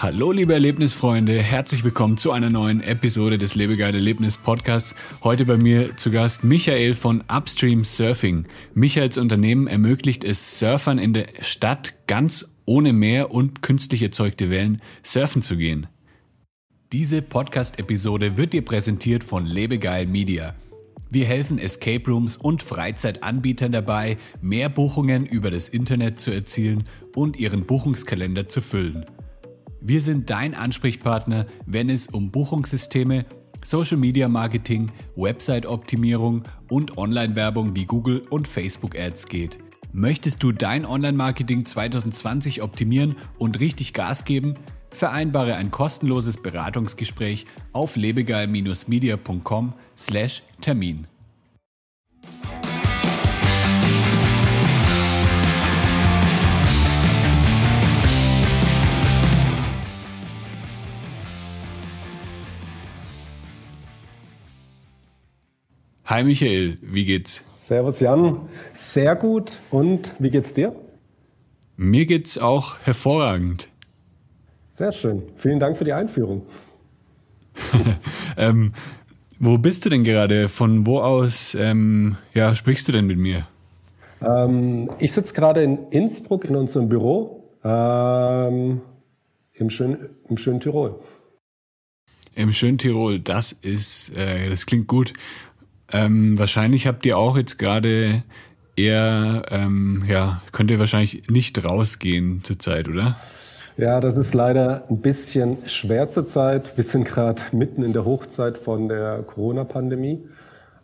Hallo liebe Erlebnisfreunde, herzlich willkommen zu einer neuen Episode des Lebegeil Erlebnis Podcasts. Heute bei mir zu Gast Michael von Upstream Surfing. Michaels Unternehmen ermöglicht es Surfern in der Stadt ganz ohne Meer und künstlich erzeugte Wellen surfen zu gehen. Diese Podcast-Episode wird dir präsentiert von Lebegeil Media. Wir helfen Escape Rooms und Freizeitanbietern dabei, mehr Buchungen über das Internet zu erzielen und ihren Buchungskalender zu füllen. Wir sind dein Ansprechpartner, wenn es um Buchungssysteme, Social Media Marketing, Website-Optimierung und Online-Werbung wie Google und Facebook Ads geht. Möchtest du dein Online-Marketing 2020 optimieren und richtig Gas geben? Vereinbare ein kostenloses Beratungsgespräch auf lebegeil-media.com/termin. Hi Michael, wie geht's? Servus Jan, sehr gut. Und wie geht's dir? Mir geht's auch hervorragend. Sehr schön. Vielen Dank für die Einführung. ähm, wo bist du denn gerade? Von wo aus ähm, ja, sprichst du denn mit mir? Ähm, ich sitze gerade in Innsbruck in unserem Büro ähm, im, schön, im schönen Tirol. Im schönen Tirol, das ist, äh, das klingt gut. Ähm, wahrscheinlich habt ihr auch jetzt gerade eher, ähm, ja, könnt ihr wahrscheinlich nicht rausgehen zurzeit, oder? Ja, das ist leider ein bisschen schwer zurzeit. Wir sind gerade mitten in der Hochzeit von der Corona-Pandemie.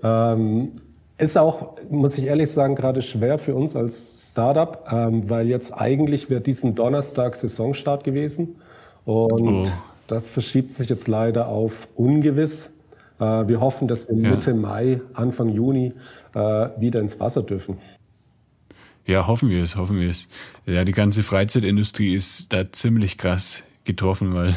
Ähm, ist auch, muss ich ehrlich sagen, gerade schwer für uns als Startup, ähm, weil jetzt eigentlich wäre diesen Donnerstag Saisonstart gewesen. Und oh. das verschiebt sich jetzt leider auf ungewiss. Äh, wir hoffen, dass wir Mitte ja. Mai, Anfang Juni äh, wieder ins Wasser dürfen. Ja, hoffen wir es, hoffen wir es. Ja, die ganze Freizeitindustrie ist da ziemlich krass getroffen, weil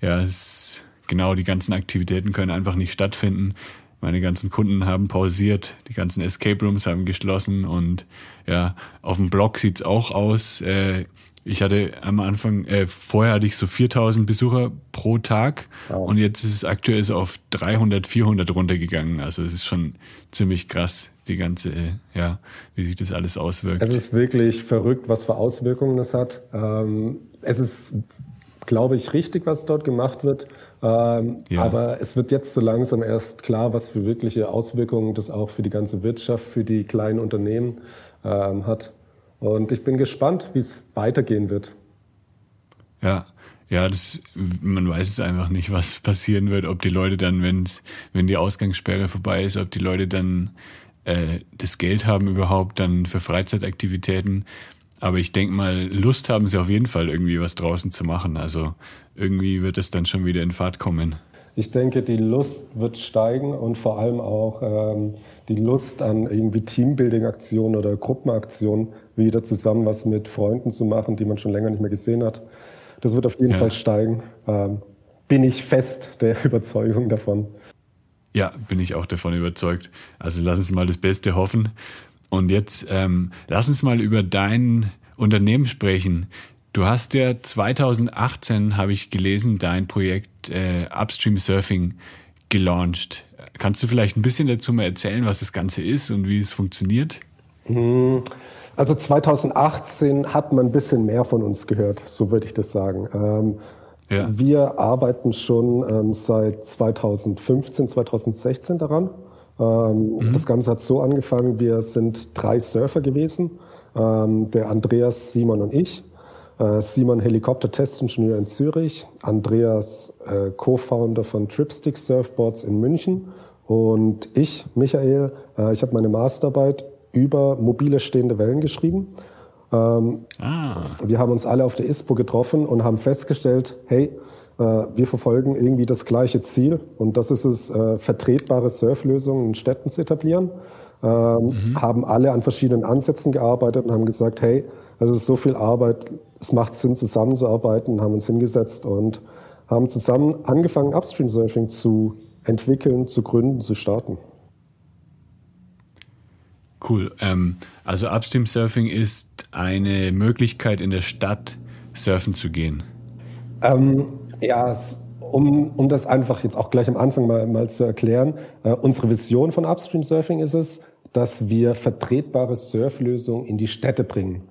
ja, es, genau die ganzen Aktivitäten können einfach nicht stattfinden. Meine ganzen Kunden haben pausiert, die ganzen Escape Rooms haben geschlossen und ja, auf dem Blog sieht's auch aus. Äh, ich hatte am Anfang, äh, vorher hatte ich so 4000 Besucher pro Tag wow. und jetzt ist es aktuell so auf 300, 400 runtergegangen. Also es ist schon ziemlich krass, die ganze, äh, ja, wie sich das alles auswirkt. Es ist wirklich verrückt, was für Auswirkungen das hat. Ähm, es ist, glaube ich, richtig, was dort gemacht wird. Ähm, ja. Aber es wird jetzt so langsam erst klar, was für wirkliche Auswirkungen das auch für die ganze Wirtschaft, für die kleinen Unternehmen ähm, hat. Und ich bin gespannt, wie es weitergehen wird. Ja, ja, das, man weiß es einfach nicht, was passieren wird, ob die Leute dann, wenn's, wenn die Ausgangssperre vorbei ist, ob die Leute dann äh, das Geld haben überhaupt dann für Freizeitaktivitäten. Aber ich denke mal, Lust haben sie auf jeden Fall irgendwie was draußen zu machen. Also irgendwie wird es dann schon wieder in Fahrt kommen. Ich denke, die Lust wird steigen und vor allem auch ähm, die Lust an irgendwie Teambuilding-Aktionen oder Gruppenaktionen wieder zusammen was mit Freunden zu machen, die man schon länger nicht mehr gesehen hat. Das wird auf jeden ja. Fall steigen. Ähm, bin ich fest der Überzeugung davon. Ja, bin ich auch davon überzeugt. Also lass uns mal das Beste hoffen. Und jetzt ähm, lass uns mal über dein Unternehmen sprechen. Du hast ja 2018, habe ich gelesen, dein Projekt äh, Upstream Surfing gelauncht. Kannst du vielleicht ein bisschen dazu mal erzählen, was das Ganze ist und wie es funktioniert? Mhm. Also 2018 hat man ein bisschen mehr von uns gehört, so würde ich das sagen. Ähm, ja. Wir arbeiten schon ähm, seit 2015, 2016 daran. Ähm, mhm. Das Ganze hat so angefangen, wir sind drei Surfer gewesen, ähm, der Andreas, Simon und ich. Äh, Simon Helikopter-Testingenieur in Zürich, Andreas äh, Co-Founder von Tripstick Surfboards in München und ich, Michael, äh, ich habe meine Masterarbeit über mobile stehende Wellen geschrieben. Ähm, ah. Wir haben uns alle auf der ISPO getroffen und haben festgestellt, hey, wir verfolgen irgendwie das gleiche Ziel und das ist es, vertretbare Surflösungen in Städten zu etablieren. Ähm, mhm. Haben alle an verschiedenen Ansätzen gearbeitet und haben gesagt, hey, es ist so viel Arbeit, es macht Sinn, zusammenzuarbeiten, haben uns hingesetzt und haben zusammen angefangen, Upstream Surfing zu entwickeln, zu gründen, zu starten. Cool. Ähm, also Upstream Surfing ist eine Möglichkeit, in der Stadt surfen zu gehen. Ähm, ja, um, um das einfach jetzt auch gleich am Anfang mal, mal zu erklären, äh, unsere Vision von Upstream Surfing ist es, dass wir vertretbare Surflösungen in die Städte bringen.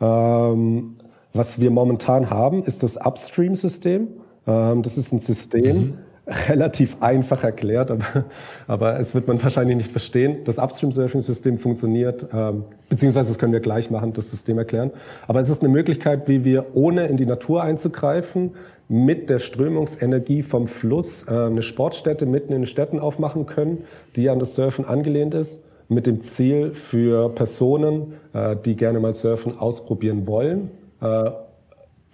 Ähm, was wir momentan haben, ist das Upstream-System. Ähm, das ist ein System, mhm. relativ einfach erklärt, aber, aber es wird man wahrscheinlich nicht verstehen. Das Upstream-Surfing-System funktioniert, ähm, beziehungsweise das können wir gleich machen, das System erklären. Aber es ist eine Möglichkeit, wie wir, ohne in die Natur einzugreifen, mit der Strömungsenergie vom Fluss äh, eine Sportstätte mitten in den Städten aufmachen können, die an das Surfen angelehnt ist, mit dem Ziel für Personen, äh, die gerne mal Surfen ausprobieren wollen,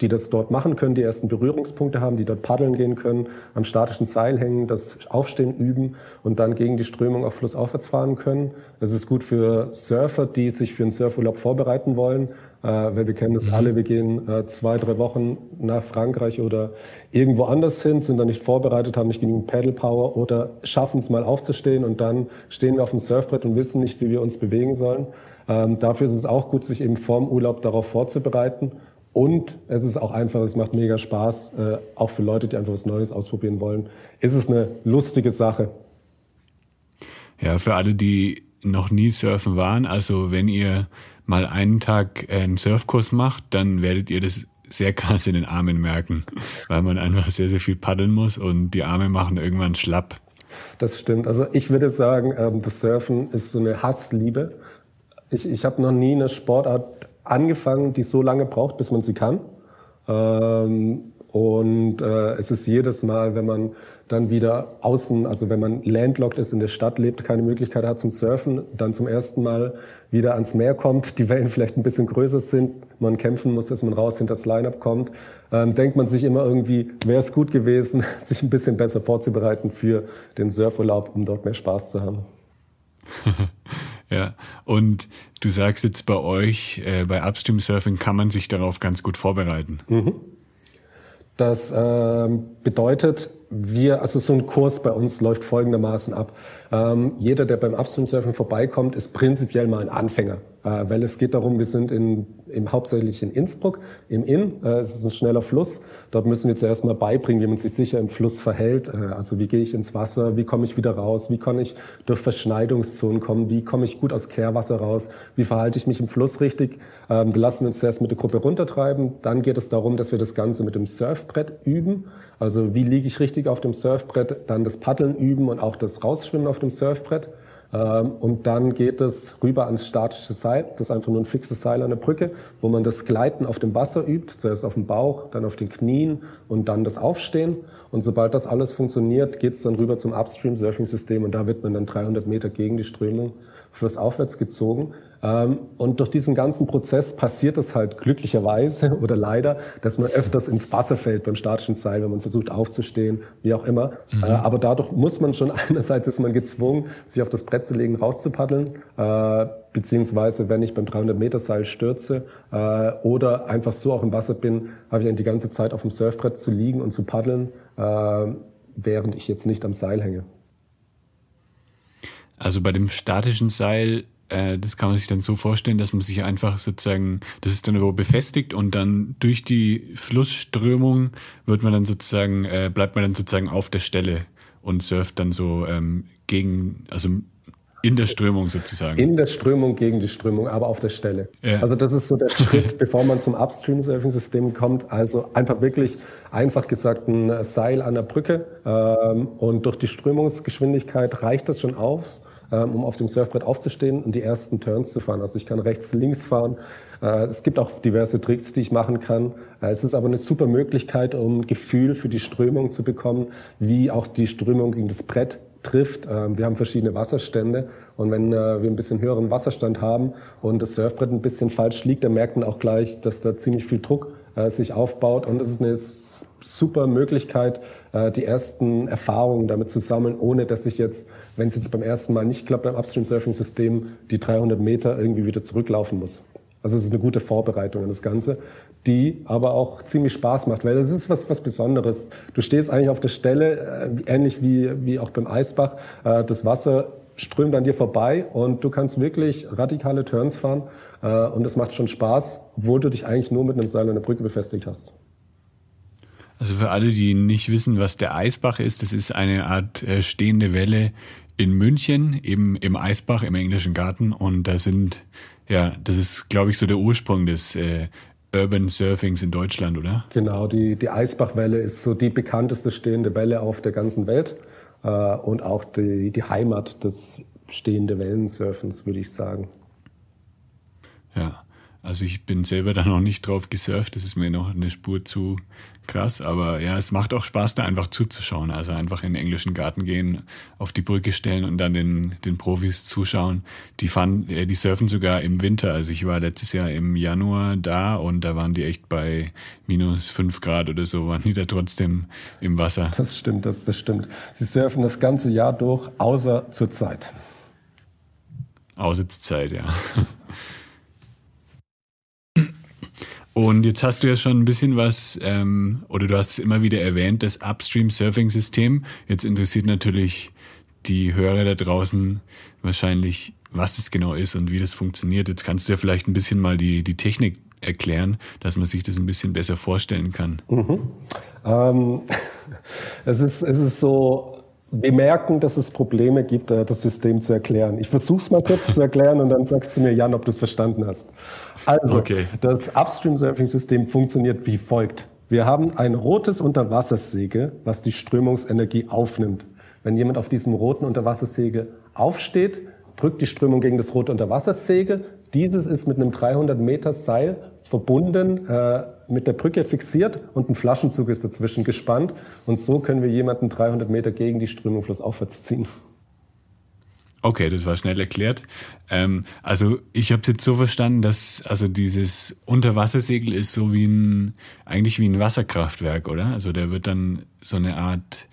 die das dort machen können, die ersten Berührungspunkte haben, die dort paddeln gehen können, am statischen Seil hängen, das Aufstehen üben und dann gegen die Strömung auf flussaufwärts fahren können. Das ist gut für Surfer, die sich für einen Surfurlaub vorbereiten wollen, äh, weil wir kennen das mhm. alle, wir gehen äh, zwei, drei Wochen nach Frankreich oder irgendwo anders hin, sind da nicht vorbereitet, haben nicht genügend Paddle Power oder schaffen es mal aufzustehen und dann stehen wir auf dem Surfbrett und wissen nicht, wie wir uns bewegen sollen. Ähm, dafür ist es auch gut, sich eben vorm Urlaub darauf vorzubereiten. Und es ist auch einfach, es macht mega Spaß, äh, auch für Leute, die einfach was Neues ausprobieren wollen. Ist es eine lustige Sache. Ja, für alle, die noch nie surfen waren, also wenn ihr mal einen Tag äh, einen Surfkurs macht, dann werdet ihr das sehr krass in den Armen merken, weil man einfach sehr, sehr viel paddeln muss und die Arme machen irgendwann schlapp. Das stimmt. Also ich würde sagen, ähm, das Surfen ist so eine Hassliebe. Ich, ich habe noch nie eine Sportart angefangen, die so lange braucht, bis man sie kann. Ähm, und äh, es ist jedes Mal, wenn man dann wieder außen, also wenn man landlocked ist, in der Stadt lebt, keine Möglichkeit hat zum Surfen, dann zum ersten Mal wieder ans Meer kommt, die Wellen vielleicht ein bisschen größer sind, man kämpfen muss, dass man raus hinter das Line-Up kommt, ähm, denkt man sich immer irgendwie, wäre es gut gewesen, sich ein bisschen besser vorzubereiten für den Surfurlaub, um dort mehr Spaß zu haben. ja, und du sagst jetzt bei euch, äh, bei Upstream Surfing kann man sich darauf ganz gut vorbereiten. Mhm. Das äh, bedeutet, wir, also so ein Kurs bei uns läuft folgendermaßen ab. Ähm, jeder, der beim Upstream Surfen vorbeikommt, ist prinzipiell mal ein Anfänger. Äh, weil es geht darum, wir sind in, im, hauptsächlich in Innsbruck, im Inn, äh, es ist ein schneller Fluss. Dort müssen wir zuerst mal beibringen, wie man sich sicher im Fluss verhält. Äh, also wie gehe ich ins Wasser, wie komme ich wieder raus, wie kann ich durch Verschneidungszonen kommen, wie komme ich gut aus Kehrwasser raus, wie verhalte ich mich im Fluss richtig. Ähm, wir lassen uns zuerst mit der Gruppe runtertreiben. Dann geht es darum, dass wir das Ganze mit dem Surfbrett üben. Also wie liege ich richtig auf dem Surfbrett, dann das Paddeln üben und auch das Rausschwimmen auf dem Surfbrett. Ähm, und dann geht es rüber ans statische Seil. Das ist einfach nur ein fixes Seil an der Brücke, wo man das Gleiten auf dem Wasser übt. Zuerst auf dem Bauch, dann auf den Knien und dann das Aufstehen. Und sobald das alles funktioniert, geht es dann rüber zum Upstream-Surfing-System und da wird man dann 300 Meter gegen die Strömung flussaufwärts gezogen. Ähm, und durch diesen ganzen Prozess passiert es halt glücklicherweise oder leider, dass man öfters ins Wasser fällt beim statischen Seil, wenn man versucht aufzustehen, wie auch immer. Mhm. Äh, aber dadurch muss man schon einerseits ist man gezwungen, sich auf das Brett zu legen, rauszupaddeln, äh, beziehungsweise wenn ich beim 300 Meter Seil stürze äh, oder einfach so auch im Wasser bin, habe ich dann die ganze Zeit auf dem Surfbrett zu liegen und zu paddeln, während ich jetzt nicht am Seil hänge. Also bei dem statischen Seil äh, das kann man sich dann so vorstellen, dass man sich einfach sozusagen, das ist dann wo befestigt und dann durch die Flussströmung wird man dann sozusagen, äh, bleibt man dann sozusagen auf der Stelle und surft dann so ähm, gegen, also in der Strömung sozusagen. In der Strömung gegen die Strömung, aber auf der Stelle. Ja. Also das ist so der Schritt, bevor man zum Upstream-Surfing-System kommt. Also einfach wirklich, einfach gesagt, ein Seil an der Brücke ähm, und durch die Strömungsgeschwindigkeit reicht das schon auf um auf dem Surfbrett aufzustehen und die ersten Turns zu fahren. Also ich kann rechts, links fahren. Äh, es gibt auch diverse Tricks, die ich machen kann. Äh, es ist aber eine super Möglichkeit, um Gefühl für die Strömung zu bekommen, wie auch die Strömung gegen das Brett trifft. Ähm, wir haben verschiedene Wasserstände und wenn äh, wir ein bisschen höheren Wasserstand haben und das Surfbrett ein bisschen falsch liegt, dann merkt man auch gleich, dass da ziemlich viel Druck sich aufbaut. Und es ist eine super Möglichkeit, die ersten Erfahrungen damit zu sammeln, ohne dass ich jetzt, wenn es jetzt beim ersten Mal nicht klappt beim Upstream-Surfing-System, die 300 Meter irgendwie wieder zurücklaufen muss. Also es ist eine gute Vorbereitung an das Ganze, die aber auch ziemlich Spaß macht, weil es ist was, was Besonderes. Du stehst eigentlich auf der Stelle, äh, ähnlich wie, wie auch beim Eisbach. Äh, das Wasser strömt an dir vorbei und du kannst wirklich radikale Turns fahren äh, und es macht schon Spaß, obwohl du dich eigentlich nur mit einem Seil und einer Brücke befestigt hast. Also für alle, die nicht wissen, was der Eisbach ist, das ist eine Art äh, stehende Welle in München, eben im Eisbach im englischen Garten und da sind, ja, das ist, glaube ich, so der Ursprung des äh, Urban Surfings in Deutschland, oder? Genau, die, die Eisbachwelle ist so die bekannteste stehende Welle auf der ganzen Welt äh, und auch die, die Heimat des stehenden Wellensurfens, würde ich sagen. Ja, also ich bin selber da noch nicht drauf gesurft, das ist mir noch eine Spur zu krass, aber ja, es macht auch Spaß, da einfach zuzuschauen. Also einfach in den englischen Garten gehen, auf die Brücke stellen und dann den, den Profis zuschauen. Die fahren, äh, die surfen sogar im Winter. Also ich war letztes Jahr im Januar da und da waren die echt bei minus fünf Grad oder so, waren die da trotzdem im Wasser. Das stimmt, das, das stimmt. Sie surfen das ganze Jahr durch, außer zur Zeit. Außer zur Zeit, ja. Und jetzt hast du ja schon ein bisschen was, ähm, oder du hast es immer wieder erwähnt, das Upstream-Surfing-System. Jetzt interessiert natürlich die Hörer da draußen wahrscheinlich, was das genau ist und wie das funktioniert. Jetzt kannst du ja vielleicht ein bisschen mal die, die Technik erklären, dass man sich das ein bisschen besser vorstellen kann. Mhm. Ähm, es, ist, es ist so, wir merken, dass es Probleme gibt, äh, das System zu erklären. Ich versuche es mal kurz zu erklären und dann sagst du mir, Jan, ob du es verstanden hast. Also, okay. das Upstream-Surfing-System funktioniert wie folgt. Wir haben ein rotes Unterwassersegel, was die Strömungsenergie aufnimmt. Wenn jemand auf diesem roten Unterwassersegel aufsteht, drückt die Strömung gegen das rote Unterwassersegel. Dieses ist mit einem 300 Meter Seil verbunden, äh, mit der Brücke fixiert und ein Flaschenzug ist dazwischen gespannt. Und so können wir jemanden 300 Meter gegen die Strömung flussaufwärts ziehen. Okay, das war schnell erklärt. Ähm, also ich habe es jetzt so verstanden, dass also dieses Unterwassersegel ist so wie ein eigentlich wie ein Wasserkraftwerk, oder? Also da wird dann so eine Art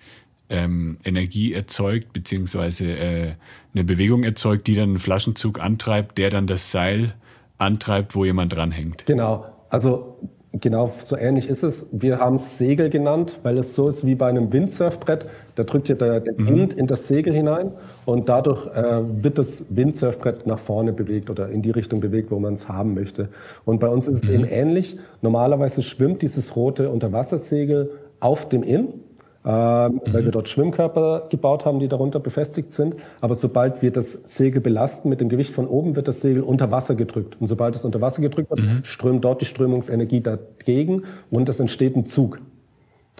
ähm, Energie erzeugt beziehungsweise äh, eine Bewegung erzeugt, die dann einen Flaschenzug antreibt, der dann das Seil antreibt, wo jemand dranhängt. Genau. Also genau so ähnlich ist es. Wir haben es Segel genannt, weil es so ist wie bei einem Windsurfbrett. Da drückt ja der, der mhm. Wind in das Segel hinein und dadurch äh, wird das Windsurfbrett nach vorne bewegt oder in die Richtung bewegt, wo man es haben möchte. Und bei uns ist es mhm. eben ähnlich. Normalerweise schwimmt dieses rote Unterwassersegel auf dem Inn ähm, mhm. weil wir dort Schwimmkörper gebaut haben, die darunter befestigt sind. Aber sobald wir das Segel belasten mit dem Gewicht von oben, wird das Segel unter Wasser gedrückt. Und sobald es unter Wasser gedrückt wird, mhm. strömt dort die Strömungsenergie dagegen und es entsteht ein Zug.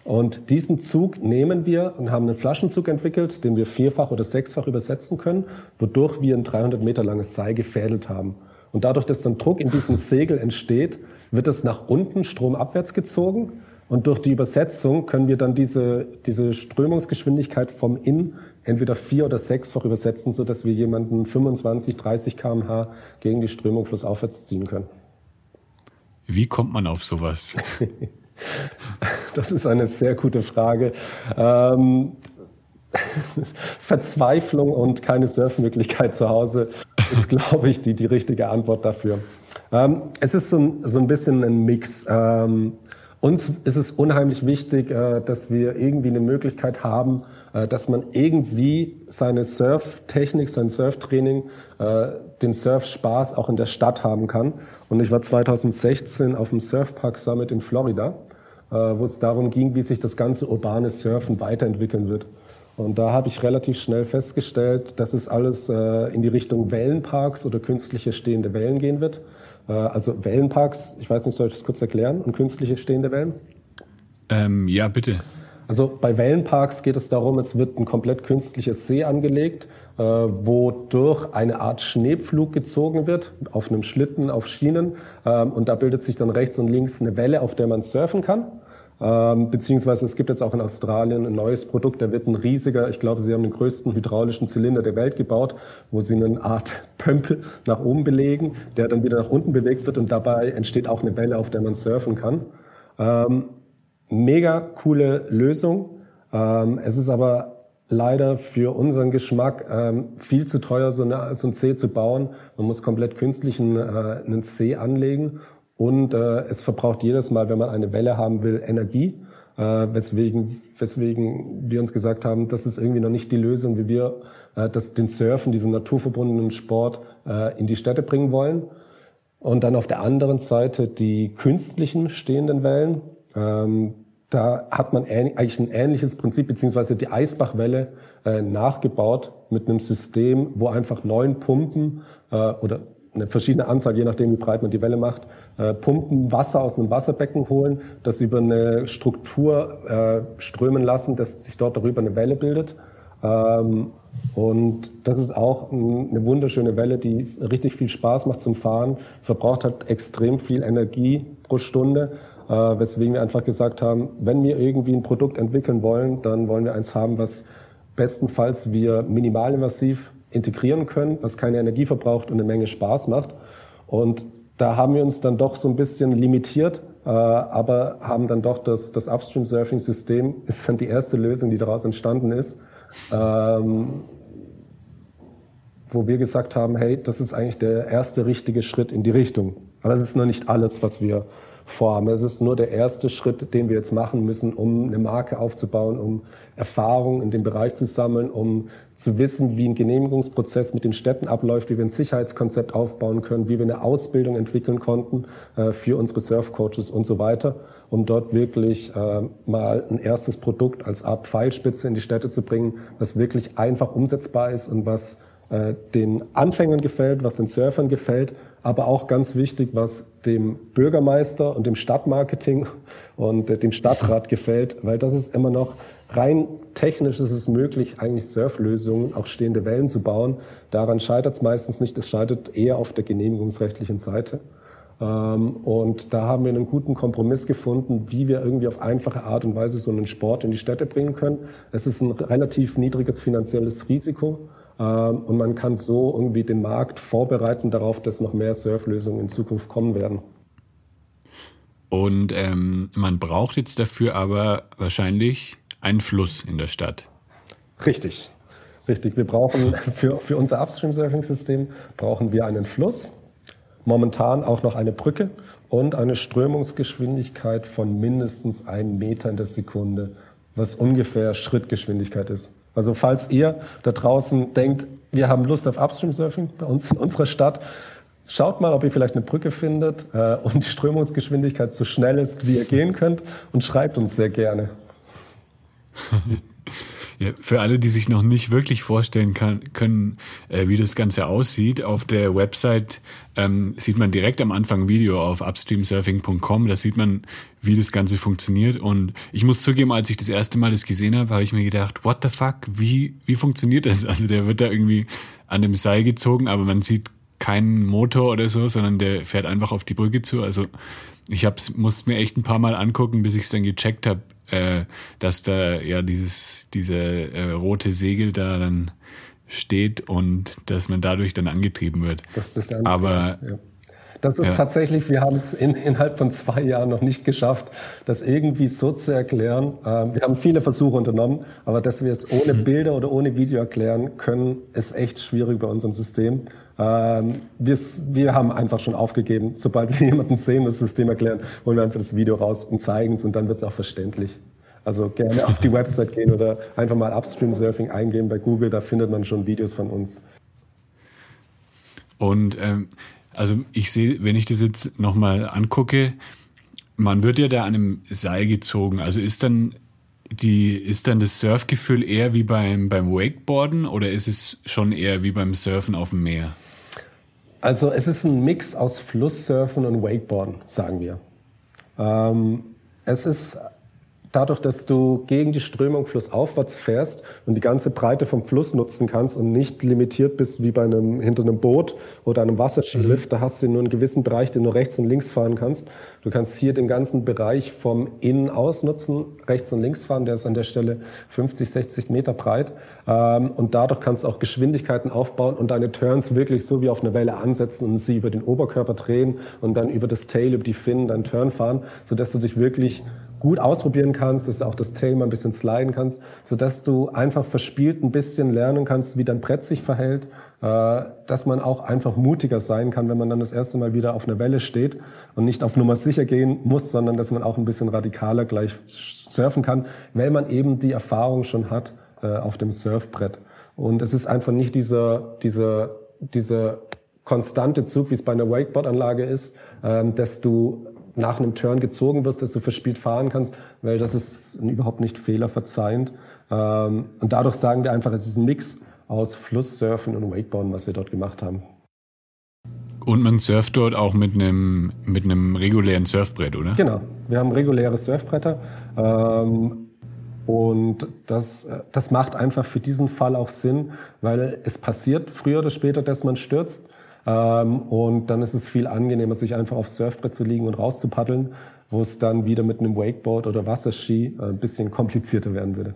Und diesen Zug nehmen wir und haben einen Flaschenzug entwickelt, den wir vierfach oder sechsfach übersetzen können, wodurch wir ein 300 Meter langes Seil gefädelt haben. Und dadurch, dass dann Druck in diesem Segel entsteht, wird es nach unten stromabwärts gezogen und durch die Übersetzung können wir dann diese, diese Strömungsgeschwindigkeit vom In entweder vier- oder sechsfach übersetzen, sodass wir jemanden 25, 30 kmh gegen die Strömung flussaufwärts ziehen können. Wie kommt man auf sowas? das ist eine sehr gute Frage. Ähm, Verzweiflung und keine Surfmöglichkeit zu Hause ist, glaube ich, die, die richtige Antwort dafür. Ähm, es ist so ein, so ein bisschen ein Mix. Ähm, uns ist es unheimlich wichtig, äh, dass wir irgendwie eine Möglichkeit haben, äh, dass man irgendwie seine Surftechnik, sein Surftraining, äh, den Surfspaß auch in der Stadt haben kann. Und ich war 2016 auf dem Surfpark Summit in Florida, wo es darum ging, wie sich das ganze urbane Surfen weiterentwickeln wird. Und da habe ich relativ schnell festgestellt, dass es alles in die Richtung Wellenparks oder künstliche stehende Wellen gehen wird. Äh, also Wellenparks, ich weiß nicht, soll ich das kurz erklären? Und künstliche stehende Wellen? Ähm, ja, bitte. Also bei Wellenparks geht es darum, es wird ein komplett künstliches See angelegt, äh, wodurch eine Art Schneepflug gezogen wird, auf einem Schlitten, auf Schienen. Ähm, und da bildet sich dann rechts und links eine Welle, auf der man surfen kann. Ähm, beziehungsweise es gibt jetzt auch in Australien ein neues Produkt, da wird ein riesiger, ich glaube, sie haben den größten hydraulischen Zylinder der Welt gebaut, wo sie eine Art Pömpel nach oben belegen, der dann wieder nach unten bewegt wird und dabei entsteht auch eine Welle, auf der man surfen kann. Ähm, mega coole Lösung. Ähm, es ist aber leider für unseren Geschmack ähm, viel zu teuer, so, eine, so ein C zu bauen. Man muss komplett künstlichen äh, einen C anlegen und äh, es verbraucht jedes Mal, wenn man eine Welle haben will, Energie. Äh, weswegen, weswegen wir uns gesagt haben, das ist irgendwie noch nicht die Lösung, wie wir äh, das, den Surfen, diesen naturverbundenen Sport äh, in die Städte bringen wollen. Und dann auf der anderen Seite die künstlichen stehenden Wellen. Ähm, da hat man eigentlich ein ähnliches Prinzip, beziehungsweise die Eisbachwelle äh, nachgebaut mit einem System, wo einfach neun Pumpen äh, oder eine verschiedene Anzahl, je nachdem wie breit man die Welle macht, äh, Pumpen Wasser aus einem Wasserbecken holen, das über eine Struktur äh, strömen lassen, dass sich dort darüber eine Welle bildet. Ähm, und das ist auch eine wunderschöne Welle, die richtig viel Spaß macht zum Fahren, verbraucht hat extrem viel Energie pro Stunde äh, weswegen wir einfach gesagt haben, wenn wir irgendwie ein Produkt entwickeln wollen, dann wollen wir eins haben, was bestenfalls wir minimalinvasiv integrieren können, was keine Energie verbraucht und eine Menge Spaß macht. Und da haben wir uns dann doch so ein bisschen limitiert, äh, aber haben dann doch das, das Upstream-Surfing-System, ist dann die erste Lösung, die daraus entstanden ist, ähm, wo wir gesagt haben, hey, das ist eigentlich der erste richtige Schritt in die Richtung. Aber es ist noch nicht alles, was wir vorhaben. Es ist nur der erste Schritt, den wir jetzt machen müssen, um eine Marke aufzubauen, um Erfahrung in dem Bereich zu sammeln, um zu wissen, wie ein Genehmigungsprozess mit den Städten abläuft, wie wir ein Sicherheitskonzept aufbauen können, wie wir eine Ausbildung entwickeln konnten äh, für unsere Surfcoaches und so weiter, um dort wirklich äh, mal ein erstes Produkt als Art Pfeilspitze in die Städte zu bringen, was wirklich einfach umsetzbar ist und was äh, den Anfängern gefällt, was den Surfern gefällt, aber auch ganz wichtig, was dem Bürgermeister und dem Stadtmarketing und dem Stadtrat gefällt, weil das ist immer noch rein technisch ist es möglich, eigentlich Surflösungen, auch stehende Wellen zu bauen. Daran scheitert es meistens nicht, es scheitert eher auf der genehmigungsrechtlichen Seite. Ähm, und da haben wir einen guten Kompromiss gefunden, wie wir irgendwie auf einfache Art und Weise so einen Sport in die Städte bringen können. Es ist ein relativ niedriges finanzielles Risiko. Ähm, und man kann so irgendwie den Markt vorbereiten darauf, dass noch mehr Surflösungen in Zukunft kommen werden. Und ähm, man braucht jetzt dafür aber wahrscheinlich einen Fluss in der Stadt. Richtig, richtig. Wir brauchen für, für unser Upstream-Surfing-System brauchen wir einen Fluss, momentan auch noch eine Brücke und eine Strömungsgeschwindigkeit von mindestens einem Meter in der Sekunde, was ungefähr Schrittgeschwindigkeit ist. Also falls ihr da draußen denkt, wir haben Lust auf Upstream Surfing bei uns in unserer Stadt, schaut mal, ob ihr vielleicht eine Brücke findet äh, und die Strömungsgeschwindigkeit so schnell ist, wie ihr gehen könnt und schreibt uns sehr gerne. Ja, für alle, die sich noch nicht wirklich vorstellen kann, können, äh, wie das Ganze aussieht, auf der Website ähm, sieht man direkt am Anfang ein Video auf upstreamsurfing.com. Da sieht man, wie das Ganze funktioniert. Und ich muss zugeben, als ich das erste Mal das gesehen habe, habe ich mir gedacht, what the fuck, wie, wie funktioniert das? Also der wird da irgendwie an dem Seil gezogen, aber man sieht keinen Motor oder so, sondern der fährt einfach auf die Brücke zu. Also ich hab's, musste mir echt ein paar Mal angucken, bis ich es dann gecheckt habe, äh, dass da ja dieses diese äh, rote Segel da dann steht und dass man dadurch dann angetrieben wird. Das, das Aber ist, ja. Das ist ja. tatsächlich, wir haben es in, innerhalb von zwei Jahren noch nicht geschafft, das irgendwie so zu erklären. Ähm, wir haben viele Versuche unternommen, aber dass wir es ohne mhm. Bilder oder ohne Video erklären können, ist echt schwierig bei unserem System. Ähm, wir haben einfach schon aufgegeben. Sobald wir jemanden sehen, das System erklären, holen wir einfach das Video raus und zeigen es und dann wird es auch verständlich. Also gerne auf die Website gehen oder einfach mal Upstream Surfing eingeben bei Google, da findet man schon Videos von uns. Und ähm, also ich sehe, wenn ich das jetzt nochmal angucke, man wird ja da an einem Seil gezogen. Also ist dann die, ist dann das Surfgefühl eher wie beim, beim Wakeboarden oder ist es schon eher wie beim Surfen auf dem Meer? Also es ist ein Mix aus Flusssurfen und Wakeboarden, sagen wir. Ähm, es ist dadurch, dass du gegen die Strömung flussaufwärts fährst und die ganze Breite vom Fluss nutzen kannst und nicht limitiert bist wie bei einem hinter einem Boot oder einem Wasserskilift, mhm. da hast du nur einen gewissen Bereich, den du rechts und links fahren kannst. Du kannst hier den ganzen Bereich vom Innen aus nutzen, rechts und links fahren, der ist an der Stelle 50, 60 Meter breit ähm, und dadurch kannst du auch Geschwindigkeiten aufbauen und deine Turns wirklich so wie auf eine Welle ansetzen und sie über den Oberkörper drehen und dann über das Tail, über die Finnen deinen Turn fahren, sodass du dich wirklich gut ausprobieren kannst, dass du auch das Tail mal ein bisschen sliden kannst, sodass du einfach verspielt ein bisschen lernen kannst, wie dein Brett sich verhält, äh, dass man auch einfach mutiger sein kann, wenn man dann das erste Mal wieder auf einer Welle steht und nicht auf Nummer sicher gehen muss, sondern dass man auch ein bisschen radikaler gleich surfen kann, weil man eben die Erfahrung schon hat äh, auf dem Surfbrett. Und es ist einfach nicht dieser, dieser, dieser konstante Zug, wie es bei einer Wakeboard-Anlage ist, ähm, dass du nach einem Turn gezogen wirst, dass du verspielt fahren kannst, weil das ist überhaupt nicht fehlerverzeihend. Ähm, und dadurch sagen wir einfach, es ist ein Mix aus Flusssurfen und Wakeboarden, was wir dort gemacht haben. Und man surft dort auch mit einem, mit einem regulären Surfbrett, oder? Genau. Wir haben reguläre Surfbretter. Ähm, und das, das macht einfach für diesen Fall auch Sinn, weil es passiert früher oder später, dass man stürzt. Ähm, und dann ist es viel angenehmer, sich einfach aufs Surfbrett zu liegen und rauszupaddeln, wo es dann wieder mit einem Wakeboard oder Wasserski äh, ein bisschen komplizierter werden würde.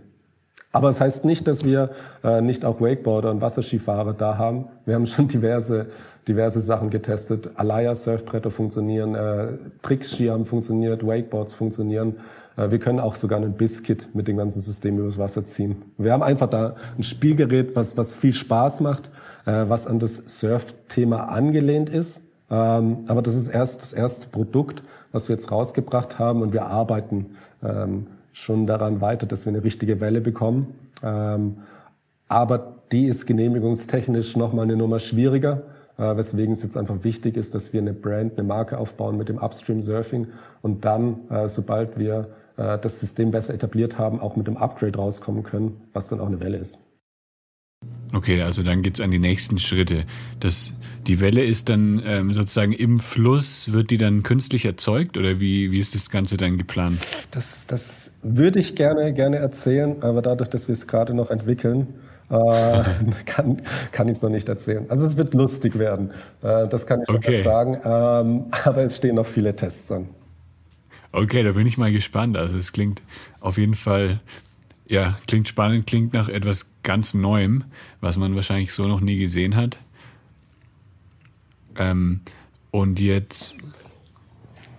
Aber es das heißt nicht, dass wir äh, nicht auch Wakeboarder und Wasserskifahrer da haben. Wir haben schon diverse, diverse Sachen getestet. Alaya Surfbretter funktionieren, äh, Trickski haben funktioniert, Wakeboards funktionieren. Äh, wir können auch sogar einen Biscuit mit dem ganzen System übers Wasser ziehen. Wir haben einfach da ein Spielgerät, was, was viel Spaß macht äh, was an das Surf-Thema angelehnt ist. Ähm, aber das ist erst das erste Produkt, was wir jetzt rausgebracht haben und wir arbeiten ähm, schon daran weiter, dass wir eine richtige Welle bekommen. Ähm, aber die ist genehmigungstechnisch nochmal eine Nummer schwieriger, äh, weswegen es jetzt einfach wichtig ist, dass wir eine Brand, eine Marke aufbauen mit dem Upstream Surfing und dann, äh, sobald wir äh, das System besser etabliert haben, auch mit dem Upgrade rauskommen können, was dann auch eine Welle ist. Okay, also dann geht's an die nächsten Schritte. Das, die Welle ist dann ähm, sozusagen im Fluss, wird die dann künstlich erzeugt oder wie, wie ist das Ganze dann geplant? Das, das würde ich gerne, gerne erzählen, aber dadurch, dass wir es gerade noch entwickeln, äh, kann, kann ich es noch nicht erzählen. Also es wird lustig werden, äh, das kann ich okay. schon sagen, ähm, aber es stehen noch viele Tests an. Okay, da bin ich mal gespannt. Also es klingt auf jeden Fall ja, klingt spannend, klingt nach etwas ganz Neuem, was man wahrscheinlich so noch nie gesehen hat. Ähm, und jetzt.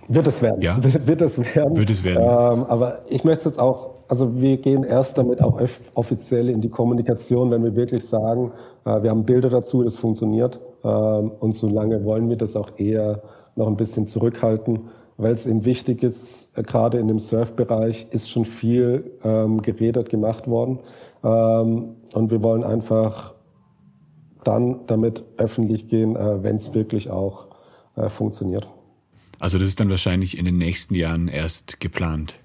Wird es werden. Ja? Wird es werden. Wird es werden. Ähm, aber ich möchte jetzt auch, also wir gehen erst damit auch offiziell in die Kommunikation, wenn wir wirklich sagen, äh, wir haben Bilder dazu, das funktioniert. Ähm, und solange wollen wir das auch eher noch ein bisschen zurückhalten weil es eben wichtig ist, äh, gerade in dem Surfbereich ist schon viel ähm, geredet gemacht worden. Ähm, und wir wollen einfach dann damit öffentlich gehen, äh, wenn es wirklich auch äh, funktioniert. Also das ist dann wahrscheinlich in den nächsten Jahren erst geplant.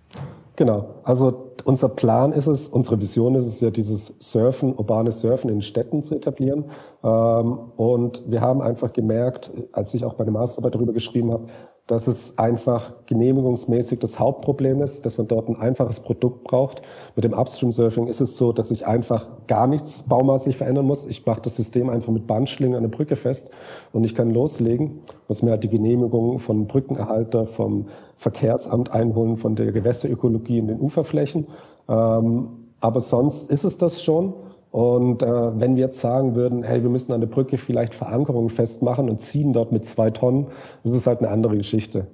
Genau. Also unser Plan ist es, unsere Vision ist es ja, dieses Surfen, urbanes Surfen in Städten zu etablieren. Ähm, und wir haben einfach gemerkt, als ich auch bei der Masterarbeit darüber geschrieben habe, dass es einfach genehmigungsmäßig das Hauptproblem ist, dass man dort ein einfaches Produkt braucht. Mit dem Upstream Surfing ist es so, dass ich einfach gar nichts baumaßlich verändern muss. Ich mache das System einfach mit Bandschlingen an der Brücke fest und ich kann loslegen, muss mir halt die Genehmigung von Brückenerhalter, vom Verkehrsamt einholen, von der Gewässerökologie in den Uferflächen. Ähm, aber sonst ist es das schon. Und äh, wenn wir jetzt sagen würden, hey, wir müssen an der Brücke vielleicht Verankerungen festmachen und ziehen dort mit zwei Tonnen, das ist halt eine andere Geschichte.